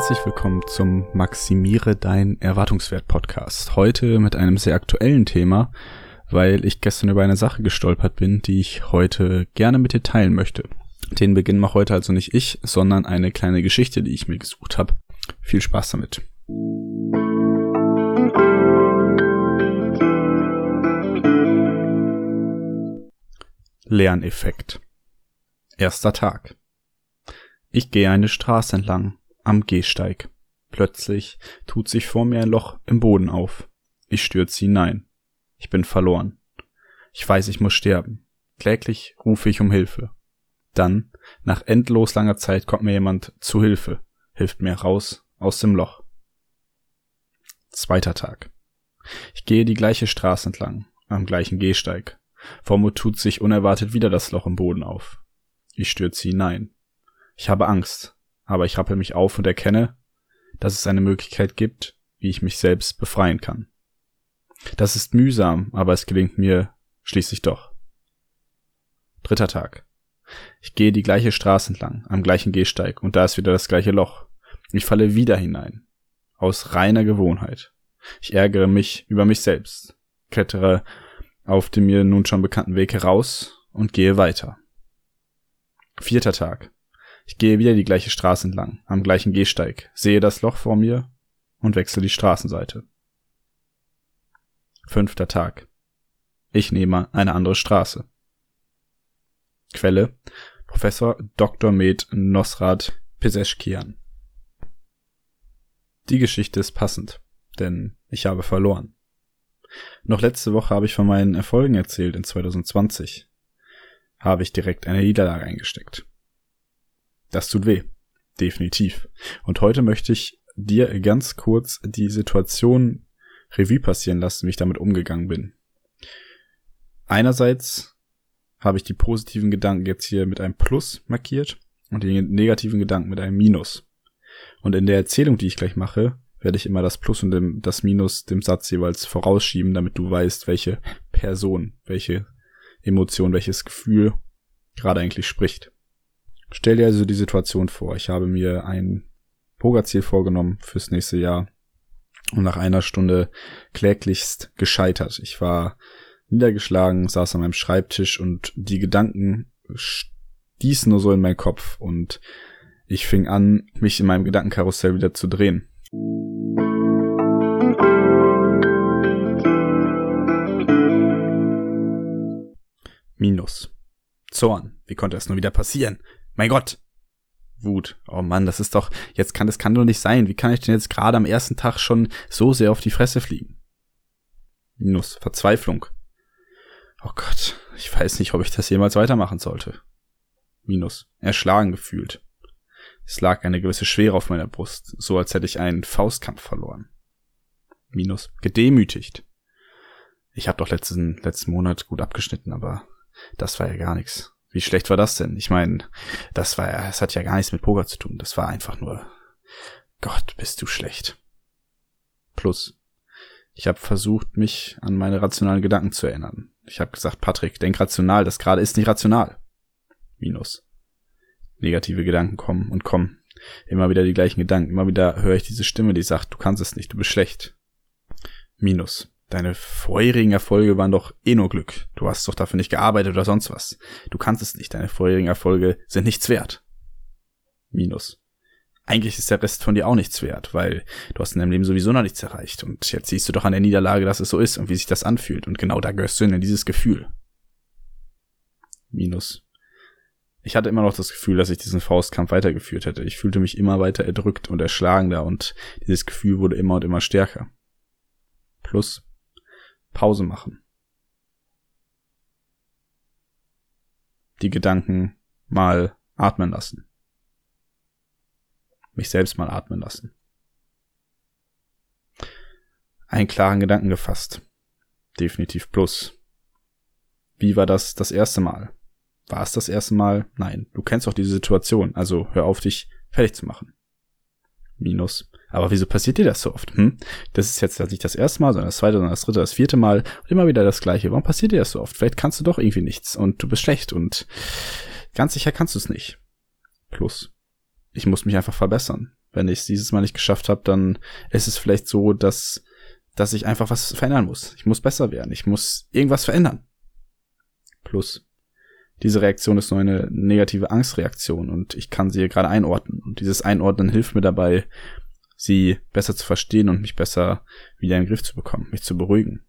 Herzlich willkommen zum Maximiere dein Erwartungswert Podcast. Heute mit einem sehr aktuellen Thema, weil ich gestern über eine Sache gestolpert bin, die ich heute gerne mit dir teilen möchte. Den Beginn mache heute also nicht ich, sondern eine kleine Geschichte, die ich mir gesucht habe. Viel Spaß damit. Lerneffekt. Erster Tag. Ich gehe eine Straße entlang, am Gehsteig. Plötzlich tut sich vor mir ein Loch im Boden auf. Ich stürze hinein. Ich bin verloren. Ich weiß, ich muss sterben. Kläglich rufe ich um Hilfe. Dann, nach endlos langer Zeit, kommt mir jemand zu Hilfe, hilft mir raus aus dem Loch. Zweiter Tag. Ich gehe die gleiche Straße entlang, am gleichen Gehsteig. Vor mir tut sich unerwartet wieder das Loch im Boden auf. Ich stürze hinein. Ich habe Angst, aber ich rappel mich auf und erkenne, dass es eine Möglichkeit gibt, wie ich mich selbst befreien kann. Das ist mühsam, aber es gelingt mir schließlich doch. Dritter Tag. Ich gehe die gleiche Straße entlang, am gleichen Gehsteig, und da ist wieder das gleiche Loch. Ich falle wieder hinein. Aus reiner Gewohnheit. Ich ärgere mich über mich selbst, klettere auf dem mir nun schon bekannten Weg heraus und gehe weiter. Vierter Tag. Ich gehe wieder die gleiche Straße entlang, am gleichen Gehsteig, sehe das Loch vor mir und wechsle die Straßenseite. Fünfter Tag. Ich nehme eine andere Straße. Quelle Professor Dr. Med Nosrat Peseschkian. Die Geschichte ist passend, denn ich habe verloren. Noch letzte Woche habe ich von meinen Erfolgen erzählt in 2020. Habe ich direkt eine Niederlage eingesteckt. Das tut weh. Definitiv. Und heute möchte ich dir ganz kurz die Situation Revue passieren lassen, wie ich damit umgegangen bin. Einerseits habe ich die positiven Gedanken jetzt hier mit einem Plus markiert und die negativen Gedanken mit einem Minus. Und in der Erzählung, die ich gleich mache, werde ich immer das Plus und dem, das Minus dem Satz jeweils vorausschieben, damit du weißt, welche Person, welche Emotion, welches Gefühl gerade eigentlich spricht. Stell dir also die Situation vor. Ich habe mir ein Pokerziel vorgenommen fürs nächste Jahr und nach einer Stunde kläglichst gescheitert. Ich war niedergeschlagen, saß an meinem Schreibtisch und die Gedanken stießen nur so in meinen Kopf und ich fing an, mich in meinem Gedankenkarussell wieder zu drehen. Minus. Zorn. Wie konnte das nur wieder passieren? Mein Gott. Wut. Oh Mann, das ist doch, jetzt kann, das kann doch nicht sein. Wie kann ich denn jetzt gerade am ersten Tag schon so sehr auf die Fresse fliegen? Minus. Verzweiflung. Oh Gott, ich weiß nicht, ob ich das jemals weitermachen sollte. Minus. Erschlagen gefühlt. Es lag eine gewisse Schwere auf meiner Brust, so als hätte ich einen Faustkampf verloren. Minus. Gedemütigt. Ich habe doch letzten, letzten Monat gut abgeschnitten, aber das war ja gar nichts. Wie schlecht war das denn? Ich meine, das war ja, es hat ja gar nichts mit Poker zu tun. Das war einfach nur, Gott, bist du schlecht. Plus, ich habe versucht, mich an meine rationalen Gedanken zu erinnern. Ich habe gesagt, Patrick, denk rational, das gerade ist nicht rational. Minus. Negative Gedanken kommen und kommen. Immer wieder die gleichen Gedanken. Immer wieder höre ich diese Stimme, die sagt, du kannst es nicht, du bist schlecht. Minus. Deine vorherigen Erfolge waren doch eh nur Glück. Du hast doch dafür nicht gearbeitet oder sonst was. Du kannst es nicht. Deine vorherigen Erfolge sind nichts wert. Minus. Eigentlich ist der Rest von dir auch nichts wert, weil du hast in deinem Leben sowieso noch nichts erreicht. Und jetzt siehst du doch an der Niederlage, dass es so ist und wie sich das anfühlt. Und genau da gehörst du in dieses Gefühl. Minus. Ich hatte immer noch das Gefühl, dass ich diesen Faustkampf weitergeführt hätte. Ich fühlte mich immer weiter erdrückt und erschlagender und dieses Gefühl wurde immer und immer stärker. Plus, Pause machen. Die Gedanken mal atmen lassen. Mich selbst mal atmen lassen. Einen klaren Gedanken gefasst. Definitiv plus. Wie war das das erste Mal? War es das erste Mal? Nein. Du kennst doch diese Situation, also hör auf, dich fertig zu machen. Minus. Aber wieso passiert dir das so oft? Hm? Das ist jetzt nicht das erste Mal, sondern das zweite, sondern das dritte, das vierte Mal und immer wieder das gleiche. Warum passiert dir das so oft? Vielleicht kannst du doch irgendwie nichts und du bist schlecht und ganz sicher kannst du es nicht. Plus, ich muss mich einfach verbessern. Wenn ich es dieses Mal nicht geschafft habe, dann ist es vielleicht so, dass, dass ich einfach was verändern muss. Ich muss besser werden. Ich muss irgendwas verändern. Plus, diese Reaktion ist nur eine negative Angstreaktion und ich kann sie gerade einordnen. Und dieses Einordnen hilft mir dabei, sie besser zu verstehen und mich besser wieder in den Griff zu bekommen, mich zu beruhigen.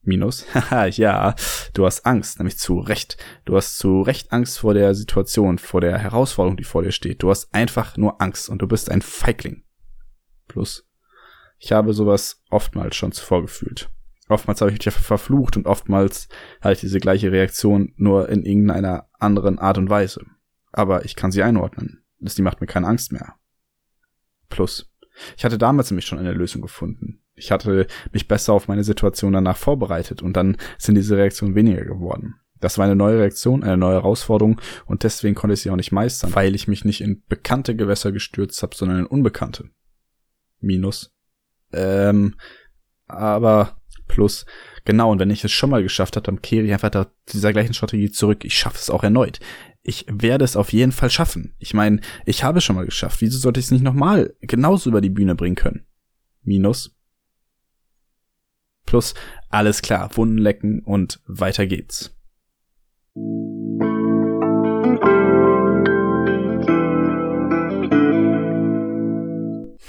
Minus. Haha, ja, du hast Angst, nämlich zu Recht. Du hast zu Recht Angst vor der Situation, vor der Herausforderung, die vor dir steht. Du hast einfach nur Angst und du bist ein Feigling. Plus, ich habe sowas oftmals schon zuvor gefühlt. Oftmals habe ich mich verflucht und oftmals halt diese gleiche Reaktion nur in irgendeiner anderen Art und Weise. Aber ich kann sie einordnen. Das, die macht mir keine Angst mehr. Plus, ich hatte damals nämlich schon eine Lösung gefunden. Ich hatte mich besser auf meine Situation danach vorbereitet und dann sind diese Reaktionen weniger geworden. Das war eine neue Reaktion, eine neue Herausforderung und deswegen konnte ich sie auch nicht meistern, weil ich mich nicht in bekannte Gewässer gestürzt habe, sondern in unbekannte. Minus. Ähm, aber plus, genau, und wenn ich es schon mal geschafft habe, dann kehre ich einfach da dieser gleichen Strategie zurück. Ich schaffe es auch erneut ich werde es auf jeden Fall schaffen. Ich meine, ich habe es schon mal geschafft. Wieso sollte ich es nicht nochmal genauso über die Bühne bringen können? Minus. Plus, alles klar, Wunden lecken und weiter geht's.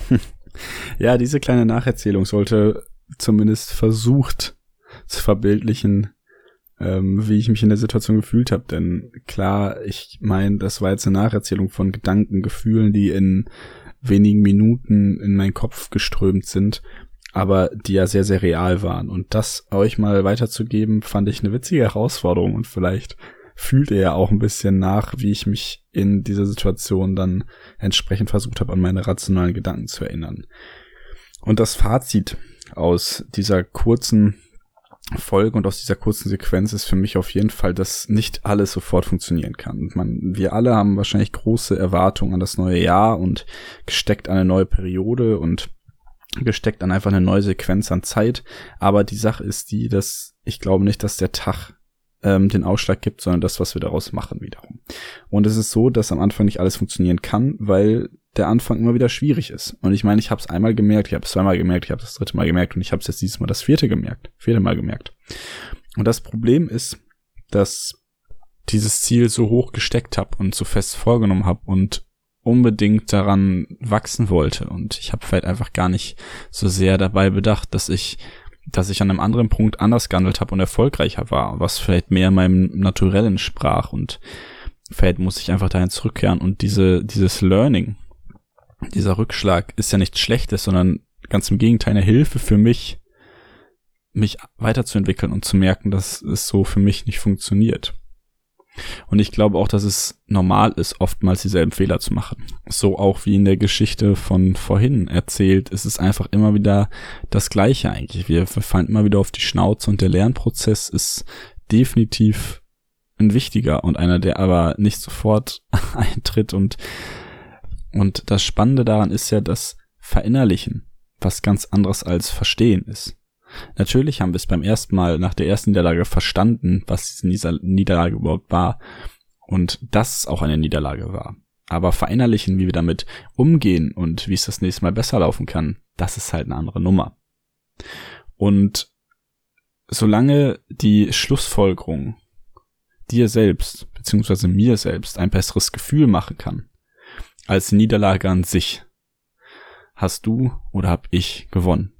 ja, diese kleine Nacherzählung sollte zumindest versucht zu verbildlichen, ähm, wie ich mich in der Situation gefühlt habe. Denn klar, ich meine, das war jetzt eine Nacherzählung von Gedanken, Gefühlen, die in wenigen Minuten in meinen Kopf geströmt sind, aber die ja sehr, sehr real waren. Und das euch mal weiterzugeben, fand ich eine witzige Herausforderung und vielleicht fühlt ihr ja auch ein bisschen nach, wie ich mich in dieser Situation dann entsprechend versucht habe, an meine rationalen Gedanken zu erinnern. Und das Fazit aus dieser kurzen Folge und aus dieser kurzen Sequenz ist für mich auf jeden Fall, dass nicht alles sofort funktionieren kann. Man, wir alle haben wahrscheinlich große Erwartungen an das neue Jahr und gesteckt an eine neue Periode und gesteckt an einfach eine neue Sequenz an Zeit. Aber die Sache ist die, dass ich glaube nicht, dass der Tag ähm, den Ausschlag gibt, sondern das, was wir daraus machen wiederum. Und es ist so, dass am Anfang nicht alles funktionieren kann, weil der Anfang immer wieder schwierig ist. Und ich meine, ich habe es einmal gemerkt, ich habe es zweimal gemerkt, ich habe das dritte Mal gemerkt und ich habe es jetzt dieses Mal das vierte gemerkt, vierte Mal gemerkt. Und das Problem ist, dass dieses Ziel so hoch gesteckt habe und so fest vorgenommen habe und unbedingt daran wachsen wollte. Und ich habe vielleicht einfach gar nicht so sehr dabei bedacht, dass ich dass ich an einem anderen Punkt anders gehandelt habe und erfolgreicher war, was vielleicht mehr meinem Naturellen sprach und vielleicht muss ich einfach dahin zurückkehren und diese, dieses Learning, dieser Rückschlag ist ja nichts Schlechtes, sondern ganz im Gegenteil eine Hilfe für mich, mich weiterzuentwickeln und zu merken, dass es so für mich nicht funktioniert. Und ich glaube auch, dass es normal ist, oftmals dieselben Fehler zu machen. So auch wie in der Geschichte von vorhin erzählt, ist es einfach immer wieder das Gleiche eigentlich. Wir fallen immer wieder auf die Schnauze und der Lernprozess ist definitiv ein wichtiger und einer, der aber nicht sofort eintritt und und das Spannende daran ist ja, dass Verinnerlichen was ganz anderes als Verstehen ist. Natürlich haben wir es beim ersten Mal nach der ersten Niederlage verstanden, was diese Niederlage überhaupt war und dass es auch eine Niederlage war. Aber verinnerlichen, wie wir damit umgehen und wie es das nächste Mal besser laufen kann, das ist halt eine andere Nummer. Und solange die Schlussfolgerung dir selbst, beziehungsweise mir selbst ein besseres Gefühl machen kann, als Niederlage an sich. Hast du oder hab ich gewonnen?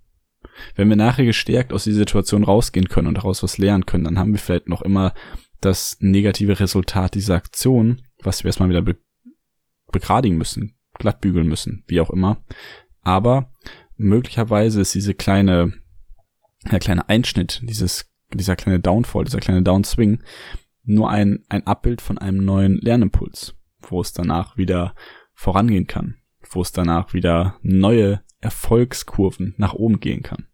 Wenn wir nachher gestärkt aus dieser Situation rausgehen können und daraus was lernen können, dann haben wir vielleicht noch immer das negative Resultat dieser Aktion, was wir erstmal wieder be begradigen müssen, glattbügeln müssen, wie auch immer. Aber möglicherweise ist diese kleine, der kleine Einschnitt, dieses, dieser kleine Downfall, dieser kleine Downswing nur ein, ein Abbild von einem neuen Lernimpuls, wo es danach wieder vorangehen kann, wo es danach wieder neue Erfolgskurven nach oben gehen kann.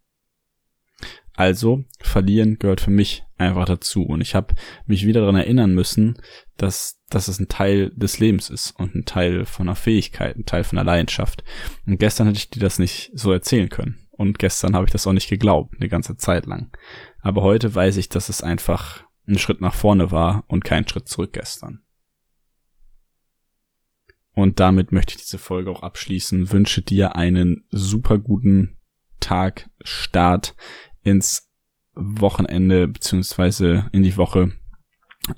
Also, verlieren gehört für mich einfach dazu. Und ich habe mich wieder daran erinnern müssen, dass, dass es ein Teil des Lebens ist und ein Teil von einer Fähigkeit, ein Teil von einer Leidenschaft. Und gestern hätte ich dir das nicht so erzählen können. Und gestern habe ich das auch nicht geglaubt, eine ganze Zeit lang. Aber heute weiß ich, dass es einfach ein Schritt nach vorne war und kein Schritt zurück gestern. Und damit möchte ich diese Folge auch abschließen. Wünsche dir einen super guten Tag, Start ins Wochenende beziehungsweise in die Woche,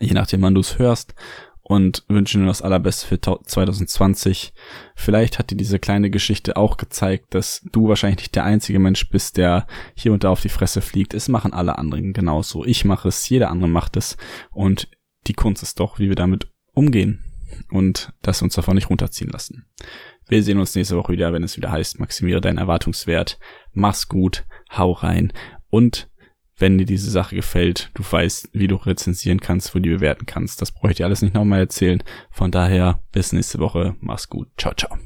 je nachdem wann du es hörst und wünsche dir das allerbeste für 2020. Vielleicht hat dir diese kleine Geschichte auch gezeigt, dass du wahrscheinlich nicht der einzige Mensch bist, der hier und da auf die Fresse fliegt. Es machen alle anderen genauso. Ich mache es, jeder andere macht es und die Kunst ist doch, wie wir damit umgehen und wir uns davon nicht runterziehen lassen. Wir sehen uns nächste Woche wieder, wenn es wieder heißt, maximiere deinen Erwartungswert. Mach's gut, hau rein und wenn dir diese Sache gefällt, du weißt, wie du rezensieren kannst, wo du bewerten kannst. Das brauche ich dir alles nicht nochmal erzählen. Von daher, bis nächste Woche. Mach's gut. Ciao, ciao.